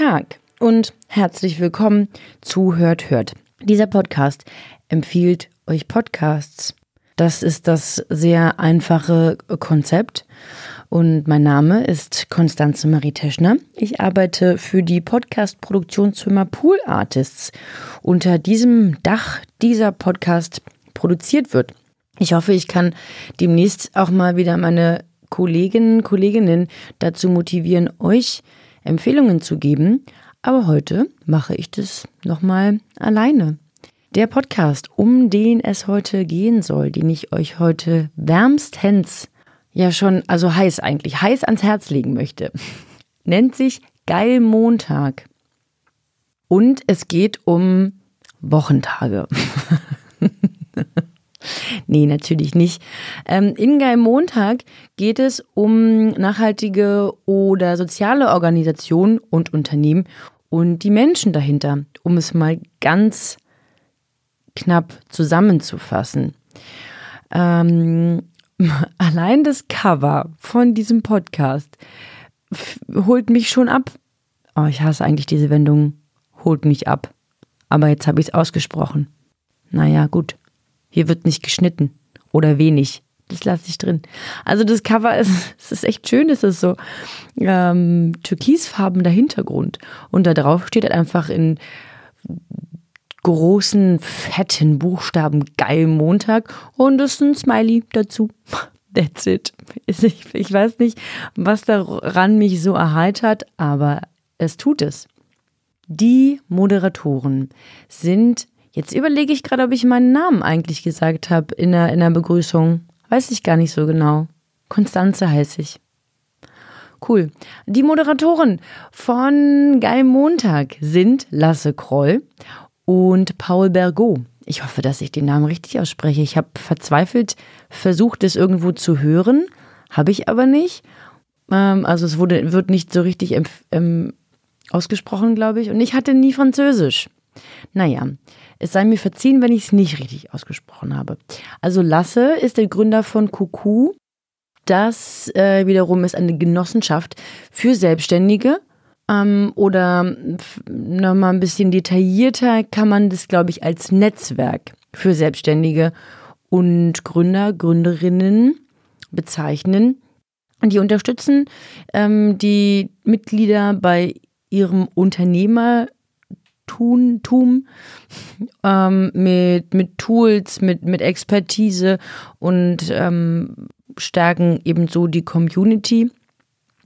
Tag und herzlich willkommen zu Hört Hört. Dieser Podcast empfiehlt euch Podcasts. Das ist das sehr einfache Konzept. Und mein Name ist Konstanze Marie Teschner. Ich arbeite für die Podcast-Produktionsfirma Pool Artists. Unter diesem Dach dieser Podcast produziert wird. Ich hoffe, ich kann demnächst auch mal wieder meine Kolleginnen, Kolleginnen dazu motivieren, euch Empfehlungen zu geben. Aber heute mache ich das nochmal alleine. Der Podcast, um den es heute gehen soll, den ich euch heute wärmstens, ja schon, also heiß eigentlich, heiß ans Herz legen möchte, nennt sich Geil Montag. Und es geht um Wochentage. Nee, natürlich nicht. Ähm, in Geil Montag geht es um nachhaltige oder soziale Organisationen und Unternehmen und die Menschen dahinter, um es mal ganz knapp zusammenzufassen. Ähm, allein das Cover von diesem Podcast holt mich schon ab. Oh, ich hasse eigentlich diese Wendung. Holt mich ab. Aber jetzt habe ich es ausgesprochen. Naja, gut. Hier wird nicht geschnitten oder wenig. Das lasse ich drin. Also das Cover ist, es ist echt schön, es ist so ähm, türkisfarbener Hintergrund. Und da drauf steht halt einfach in großen, fetten Buchstaben geil Montag und es ist ein Smiley dazu. That's it. Ich, ich weiß nicht, was daran mich so erheitert, aber es tut es. Die Moderatoren sind Jetzt überlege ich gerade, ob ich meinen Namen eigentlich gesagt habe in der, in der Begrüßung. Weiß ich gar nicht so genau. Konstanze heiße ich. Cool. Die Moderatoren von Geil Montag sind Lasse Kroll und Paul Bergot. Ich hoffe, dass ich den Namen richtig ausspreche. Ich habe verzweifelt versucht, es irgendwo zu hören, habe ich aber nicht. Ähm, also es wurde, wird nicht so richtig ähm, ausgesprochen, glaube ich. Und ich hatte nie Französisch. Naja, es sei mir verziehen, wenn ich es nicht richtig ausgesprochen habe. Also Lasse ist der Gründer von Kuku. Das äh, wiederum ist eine Genossenschaft für Selbstständige. Ähm, oder nochmal ein bisschen detaillierter kann man das, glaube ich, als Netzwerk für Selbstständige und Gründer, Gründerinnen bezeichnen. Die unterstützen ähm, die Mitglieder bei ihrem Unternehmer Tum ähm, mit, mit Tools, mit, mit Expertise und ähm, stärken ebenso die Community.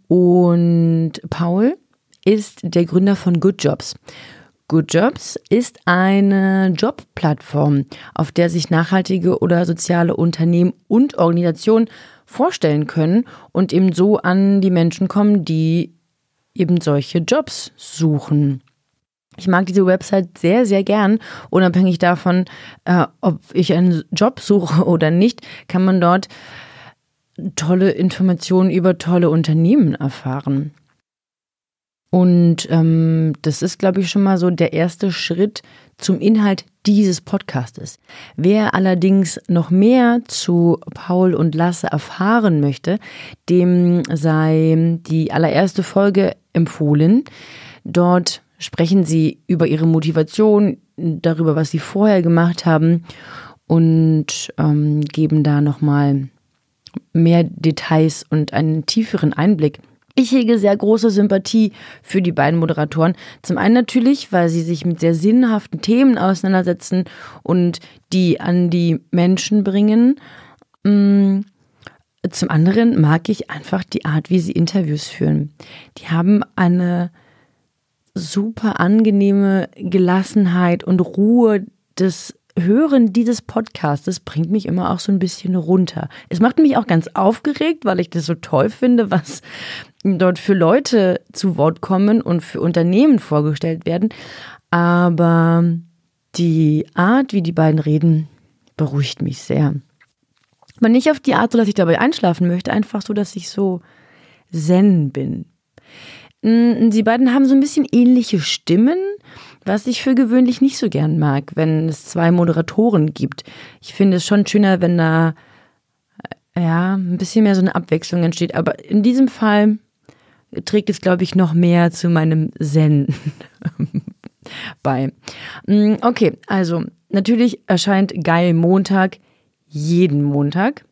Und Paul ist der Gründer von Good Jobs. Good Jobs ist eine Jobplattform, auf der sich nachhaltige oder soziale Unternehmen und Organisationen vorstellen können und eben so an die Menschen kommen, die eben solche Jobs suchen. Ich mag diese Website sehr, sehr gern. Unabhängig davon, äh, ob ich einen Job suche oder nicht, kann man dort tolle Informationen über tolle Unternehmen erfahren. Und ähm, das ist, glaube ich, schon mal so der erste Schritt zum Inhalt dieses Podcastes. Wer allerdings noch mehr zu Paul und Lasse erfahren möchte, dem sei die allererste Folge empfohlen. Dort sprechen sie über ihre Motivation, darüber, was sie vorher gemacht haben und ähm, geben da nochmal mehr Details und einen tieferen Einblick. Ich hege sehr große Sympathie für die beiden Moderatoren. Zum einen natürlich, weil sie sich mit sehr sinnhaften Themen auseinandersetzen und die an die Menschen bringen. Mm, zum anderen mag ich einfach die Art, wie sie Interviews führen. Die haben eine super angenehme Gelassenheit und Ruhe des Hören dieses Podcasts bringt mich immer auch so ein bisschen runter. Es macht mich auch ganz aufgeregt, weil ich das so toll finde, was dort für Leute zu Wort kommen und für Unternehmen vorgestellt werden. Aber die Art, wie die beiden reden, beruhigt mich sehr. Aber nicht auf die Art, so dass ich dabei einschlafen möchte, einfach so, dass ich so zen bin. Mm, sie beiden haben so ein bisschen ähnliche Stimmen, was ich für gewöhnlich nicht so gern mag, wenn es zwei Moderatoren gibt. Ich finde es schon schöner, wenn da äh, ja ein bisschen mehr so eine Abwechslung entsteht. Aber in diesem Fall trägt es, glaube ich, noch mehr zu meinem Zen bei. Mm, okay, also natürlich erscheint Geil Montag jeden Montag.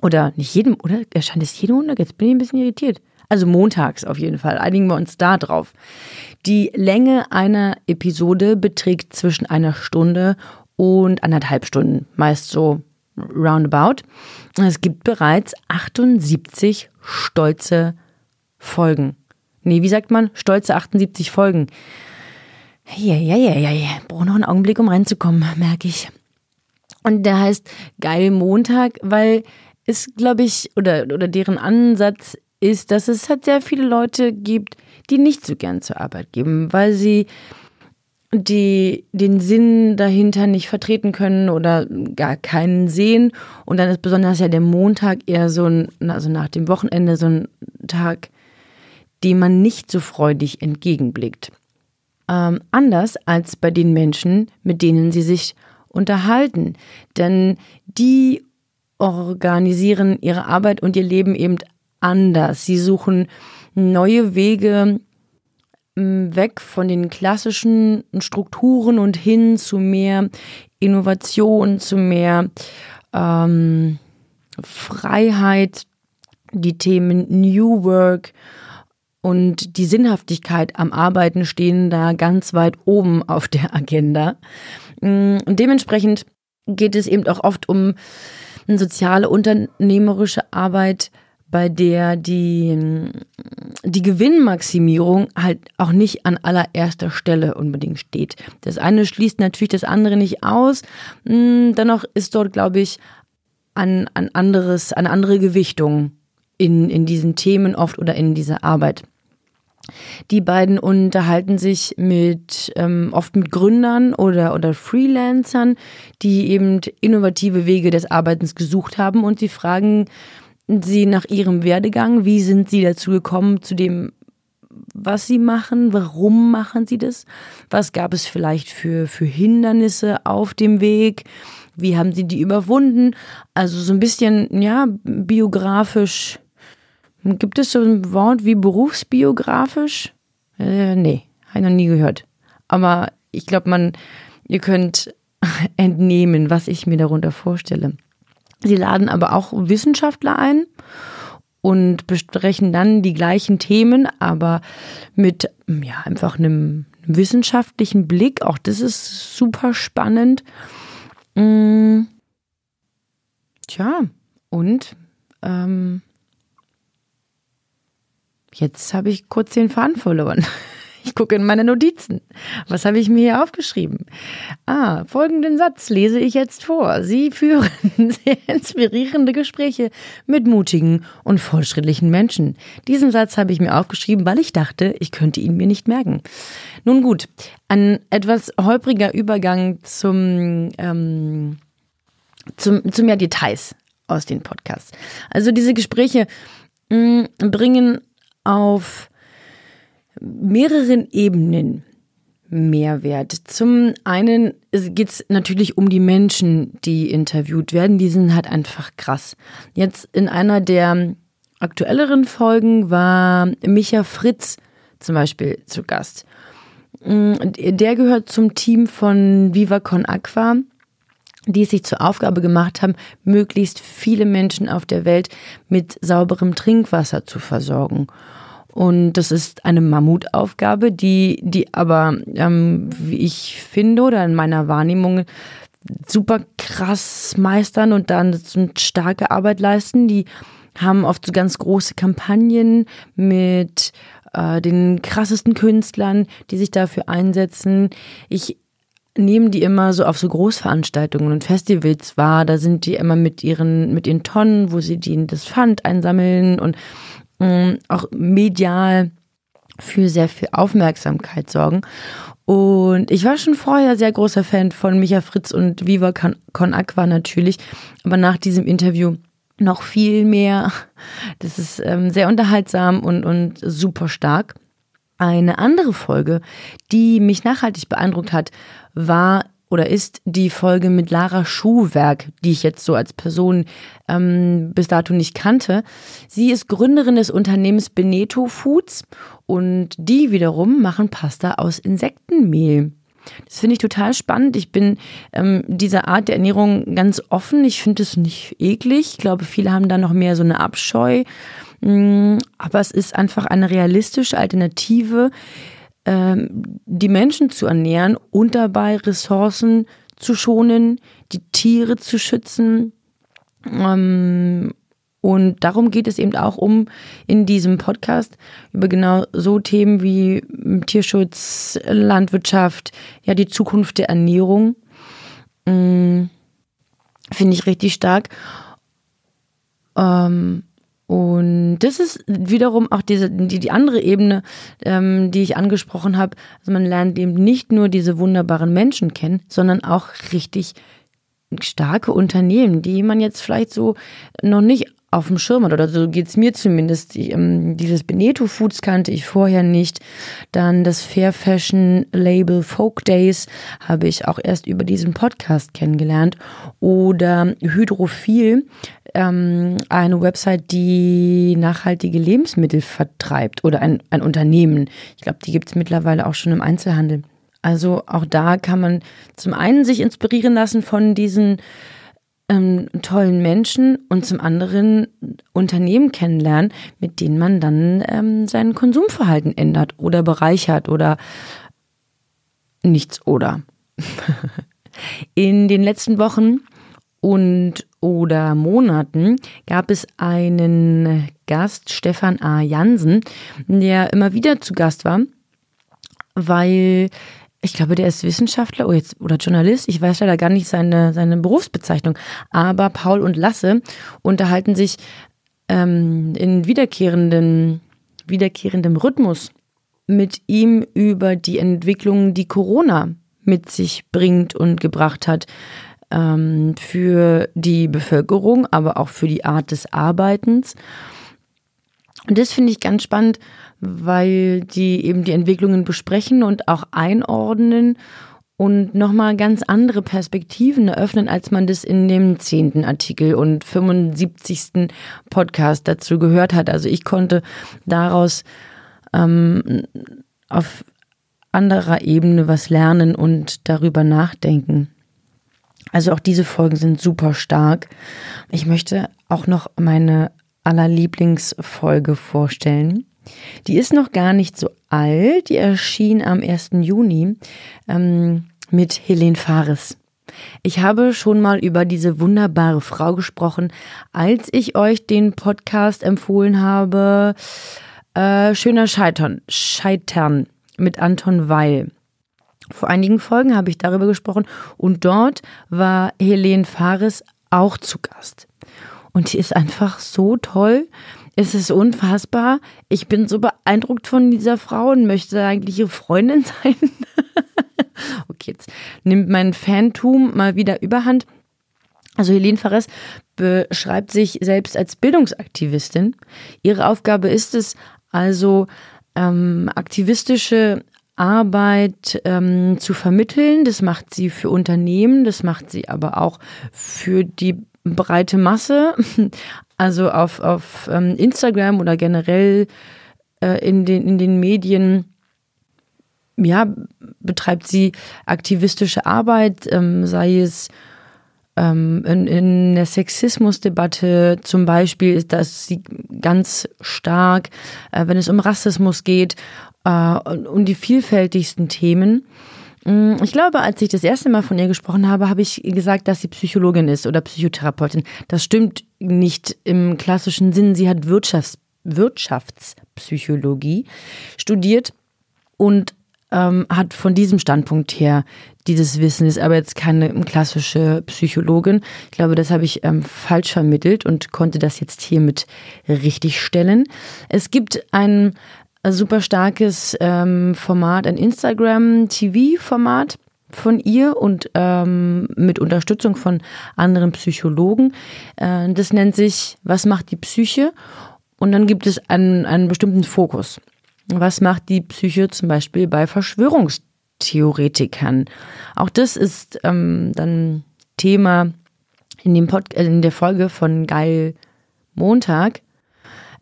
Oder nicht jeden, oder erscheint es jeden Montag? Jetzt bin ich ein bisschen irritiert. Also montags auf jeden Fall. Einigen wir uns da drauf. Die Länge einer Episode beträgt zwischen einer Stunde und anderthalb Stunden. Meist so roundabout. Es gibt bereits 78 stolze Folgen. Nee, wie sagt man? Stolze 78 Folgen. Ja, ja, ja, ja, ja. Brauche noch einen Augenblick, um reinzukommen, merke ich. Und der heißt Geil Montag, weil es, glaube ich, oder, oder deren Ansatz ist, dass es halt sehr viele Leute gibt, die nicht so gern zur Arbeit gehen, weil sie die den Sinn dahinter nicht vertreten können oder gar keinen sehen. Und dann ist besonders ja der Montag eher so ein, also nach dem Wochenende so ein Tag, dem man nicht so freudig entgegenblickt. Ähm, anders als bei den Menschen, mit denen sie sich unterhalten. Denn die organisieren ihre Arbeit und ihr Leben eben anders. Sie suchen neue Wege, weg von den klassischen Strukturen und hin zu mehr Innovation, zu mehr ähm, Freiheit, die Themen New Work und die Sinnhaftigkeit am Arbeiten stehen da ganz weit oben auf der Agenda. Mm, und dementsprechend geht es eben auch oft um soziale, unternehmerische Arbeit, bei der die, die Gewinnmaximierung halt auch nicht an allererster Stelle unbedingt steht. Das eine schließt natürlich das andere nicht aus. Hm, dennoch ist dort, glaube ich, ein, ein anderes, eine andere Gewichtung in, in diesen Themen oft oder in dieser Arbeit. Die beiden unterhalten sich mit ähm, oft mit Gründern oder, oder Freelancern, die eben innovative Wege des Arbeitens gesucht haben und sie fragen Sie nach Ihrem Werdegang, wie sind Sie dazu gekommen, zu dem, was Sie machen, warum machen Sie das, was gab es vielleicht für, für Hindernisse auf dem Weg, wie haben Sie die überwunden, also so ein bisschen, ja, biografisch. Gibt es so ein Wort wie berufsbiografisch? Äh, nee, habe ich noch nie gehört. Aber ich glaube, man, ihr könnt entnehmen, was ich mir darunter vorstelle. Sie laden aber auch Wissenschaftler ein und besprechen dann die gleichen Themen, aber mit ja, einfach einem wissenschaftlichen Blick. Auch das ist super spannend. Mm. Tja, und ähm, jetzt habe ich kurz den Faden verloren. Ich gucke in meine Notizen. Was habe ich mir hier aufgeschrieben? Ah, folgenden Satz lese ich jetzt vor. Sie führen sehr inspirierende Gespräche mit mutigen und fortschrittlichen Menschen. Diesen Satz habe ich mir aufgeschrieben, weil ich dachte, ich könnte ihn mir nicht merken. Nun gut, ein etwas holpriger Übergang zum, ähm, zum, zu mehr Details aus den Podcasts. Also diese Gespräche mh, mm, bringen auf mehreren Ebenen Mehrwert. Zum einen geht es natürlich um die Menschen, die interviewt werden. Die sind halt einfach krass. Jetzt in einer der aktuelleren Folgen war Micha Fritz zum Beispiel zu Gast. Mm, der gehört zum Team von Viva Con Aqua, die es sich zur Aufgabe gemacht haben, möglichst viele Menschen auf der Welt mit sauberem Trinkwasser zu versorgen. Und das ist eine Mammutaufgabe, die, die aber, ähm, wie ich finde oder in meiner Wahrnehmung super krass meistern und dann starke Arbeit leisten. Die haben oft so ganz große Kampagnen mit äh, den krassesten Künstlern, die sich dafür einsetzen. Ich nehme die immer so auf so Großveranstaltungen und Festivals wahr. Da sind die immer mit ihren, mit ihren Tonnen, wo sie die, das Pfand einsammeln und ähm, auch medial für sehr viel Aufmerksamkeit sorgen. Und ich war schon vorher sehr großer Fan von Micha Fritz und Viva Con Aqua natürlich, aber nach diesem Interview noch viel mehr. Das ist ähm, sehr unterhaltsam und, und super stark. Eine andere Folge, die mich nachhaltig beeindruckt hat, war oder ist die Folge mit Lara Schuhwerk, die ich jetzt so als Person ähm, bis dato nicht kannte. Sie ist Gründerin des Unternehmens Beneto Foods und die wiederum machen Pasta aus Insektenmehl. Das finde ich total spannend. Ich bin ähm, dieser Art der Ernährung ganz offen. Ich finde es nicht eklig. Ich glaube, viele haben da noch mehr so eine Abscheu. Mm, aber es ist einfach eine realistische Alternative, ähm, die Menschen zu ernähren und dabei Ressourcen zu schonen, die Tiere zu schützen. Ähm, und darum geht es eben auch um in diesem Podcast über genau so Themen wie Tierschutz, Landwirtschaft, ja, die Zukunft der Ernährung. Mm, finde ich richtig stark. Ähm, und das ist wiederum auch diese, die, die andere Ebene, ähm, die ich angesprochen habe. Also man lernt eben nicht nur diese wunderbaren Menschen kennen, sondern auch richtig starke Unternehmen, die man jetzt vielleicht so noch nicht auf dem Schirm hat, oder so geht's mir zumindest. Ähm, dieses Beneto Foods kannte ich vorher nicht. Dann das Fair Fashion Label Folk Days habe ich auch erst über diesen Podcast kennengelernt. Oder Hydrophil, ähm, eine Website, die nachhaltige Lebensmittel vertreibt oder ein, ein Unternehmen. Ich glaube, die gibt's mittlerweile auch schon im Einzelhandel. Also auch da kann man zum einen sich inspirieren lassen von diesen ähm, tollen Menschen und zum anderen Unternehmen kennenlernen, mit denen man dann ähm, sein Konsumverhalten ändert oder bereichert oder nichts oder. In den letzten Wochen und oder Monaten gab es einen Gast, Stefan A. Jansen, der immer wieder zu Gast war, weil ich glaube, der ist Wissenschaftler oh jetzt, oder Journalist. Ich weiß leider gar nicht seine, seine Berufsbezeichnung. Aber Paul und Lasse unterhalten sich ähm, in wiederkehrenden, wiederkehrendem Rhythmus mit ihm über die Entwicklungen, die Corona mit sich bringt und gebracht hat ähm, für die Bevölkerung, aber auch für die Art des Arbeitens. Und das finde ich ganz spannend, weil die eben die Entwicklungen besprechen und auch einordnen und nochmal ganz andere Perspektiven eröffnen, als man das in dem zehnten Artikel und 75. Podcast dazu gehört hat. Also ich konnte daraus ähm, auf anderer Ebene was lernen und darüber nachdenken. Also auch diese Folgen sind super stark. Ich möchte auch noch meine aller Lieblingsfolge vorstellen. Die ist noch gar nicht so alt. Die erschien am 1. Juni ähm, mit Helene Fares. Ich habe schon mal über diese wunderbare Frau gesprochen, als ich euch den Podcast empfohlen habe. Äh, Schöner Scheitern, Scheitern mit Anton Weil. Vor einigen Folgen habe ich darüber gesprochen und dort war Helene Fares auch zu Gast. Und die ist einfach so toll. Es ist unfassbar. Ich bin so beeindruckt von dieser Frau und möchte eigentlich ihre Freundin sein. okay, jetzt nimmt mein Fantum mal wieder überhand. Also Helene Fares beschreibt sich selbst als Bildungsaktivistin. Ihre Aufgabe ist es also, ähm, aktivistische Arbeit ähm, zu vermitteln. Das macht sie für Unternehmen, das macht sie aber auch für die breite Masse. Also auf, auf ähm, Instagram oder generell äh, in, den, in den Medien ja, betreibt sie aktivistische Arbeit, ähm, sei es ähm, in, in der Sexismusdebatte zum Beispiel ist das sie ganz stark, äh, wenn es um Rassismus geht, äh, um die vielfältigsten Themen. Mm, ich glaube, als ich das erste Mal von ihr gesprochen habe, habe ich gesagt, dass sie Psychologin ist oder Psychotherapeutin. Das stimmt nicht im klassischen Sinn. Sie hat Wirtschafts Wirtschaftspsychologie studiert und ähm, hat von diesem Standpunkt her dieses Wissen, ist aber jetzt keine klassische Psychologin. Ich glaube, das habe ich ähm, falsch vermittelt und konnte das jetzt hiermit richtig stellen. Es gibt ein super starkes ähm, Format, ein Instagram-TV-Format von ihr und ähm, mit Unterstützung von anderen Psychologen. Äh, das nennt sich Was macht die Psyche? Und dann gibt es einen, einen bestimmten Fokus. Was macht die Psyche zum Beispiel bei Verschwörungstheorien? Theoretikern. Auch das ist ähm, dann Thema in, dem Pod äh, in der Folge von Geil Montag.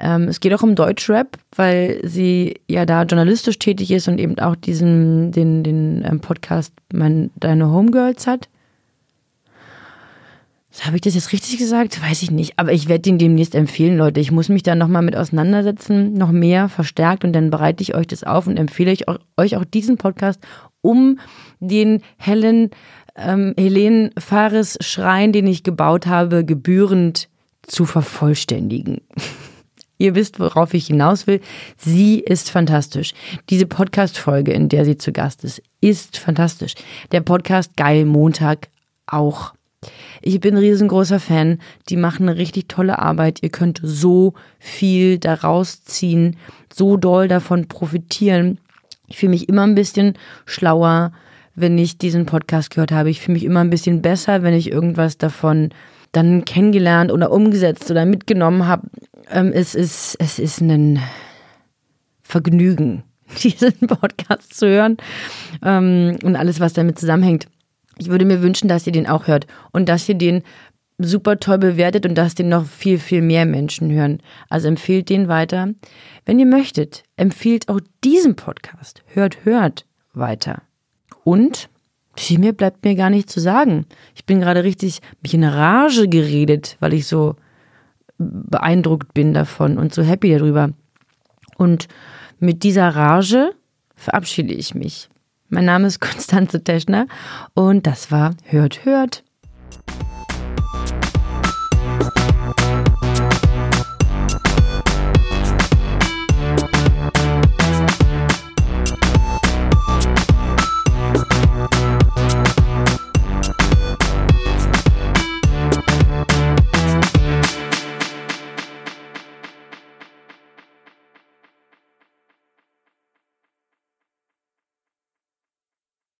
Ähm, es geht auch um Deutschrap, weil sie ja da journalistisch tätig ist und eben auch diesen, den, den ähm, Podcast mein, Deine Homegirls hat. Habe ich das jetzt richtig gesagt? Weiß ich nicht. Aber ich werde den demnächst empfehlen, Leute. Ich muss mich da nochmal mit auseinandersetzen, noch mehr verstärkt und dann bereite ich euch das auf und empfehle ich euch auch diesen Podcast, um den Helen, ähm, Helene Fares Schrein, den ich gebaut habe, gebührend zu vervollständigen. Ihr wisst, worauf ich hinaus will. Sie ist fantastisch. Diese Podcast-Folge, in der sie zu Gast ist, ist fantastisch. Der Podcast Geil Montag auch. Ich bin ein riesengroßer Fan. Die machen eine richtig tolle Arbeit. Ihr könnt so viel daraus ziehen, so doll davon profitieren. Ich fühle mich immer ein bisschen schlauer, wenn ich diesen Podcast gehört habe. Ich fühle mich immer ein bisschen besser, wenn ich irgendwas davon dann kennengelernt oder umgesetzt oder mitgenommen habe. Ähm, es, ist, es ist ein Vergnügen, diesen Podcast zu hören ähm, und alles, was damit zusammenhängt. Ich würde mir wünschen, dass ihr den auch hört und dass ihr den super toll bewertet und dass den noch viel, viel mehr Menschen hören. Also empfehlt den weiter. Wenn ihr möchtet, empfiehlt auch diesen Podcast. Hört, hört weiter. Und viel mehr bleibt mir gar nicht zu sagen. Ich bin gerade richtig mich in Rage geredet, weil ich so beeindruckt bin davon und so happy darüber. Und mit dieser Rage verabschiede ich mich. Mein Name ist Konstanze Teschner und das war Hört, Hört.